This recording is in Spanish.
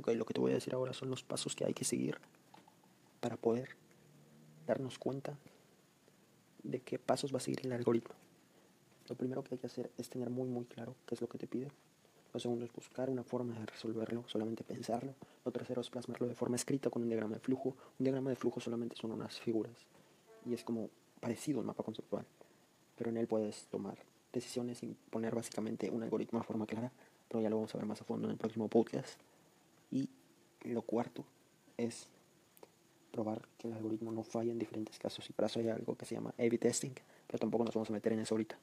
Ok, lo que te voy a decir ahora son los pasos que hay que seguir para poder darnos cuenta de qué pasos va a seguir el algoritmo. Lo primero que hay que hacer es tener muy muy claro qué es lo que te pide. Lo segundo es buscar una forma de resolverlo, solamente pensarlo. Lo tercero es plasmarlo de forma escrita con un diagrama de flujo. Un diagrama de flujo solamente son unas figuras y es como parecido al mapa conceptual, pero en él puedes tomar decisiones y poner básicamente un algoritmo de forma clara, pero ya lo vamos a ver más a fondo en el próximo podcast. Y lo cuarto es probar que el algoritmo no falla en diferentes casos y para eso hay algo que se llama A-B testing, pero tampoco nos vamos a meter en eso ahorita.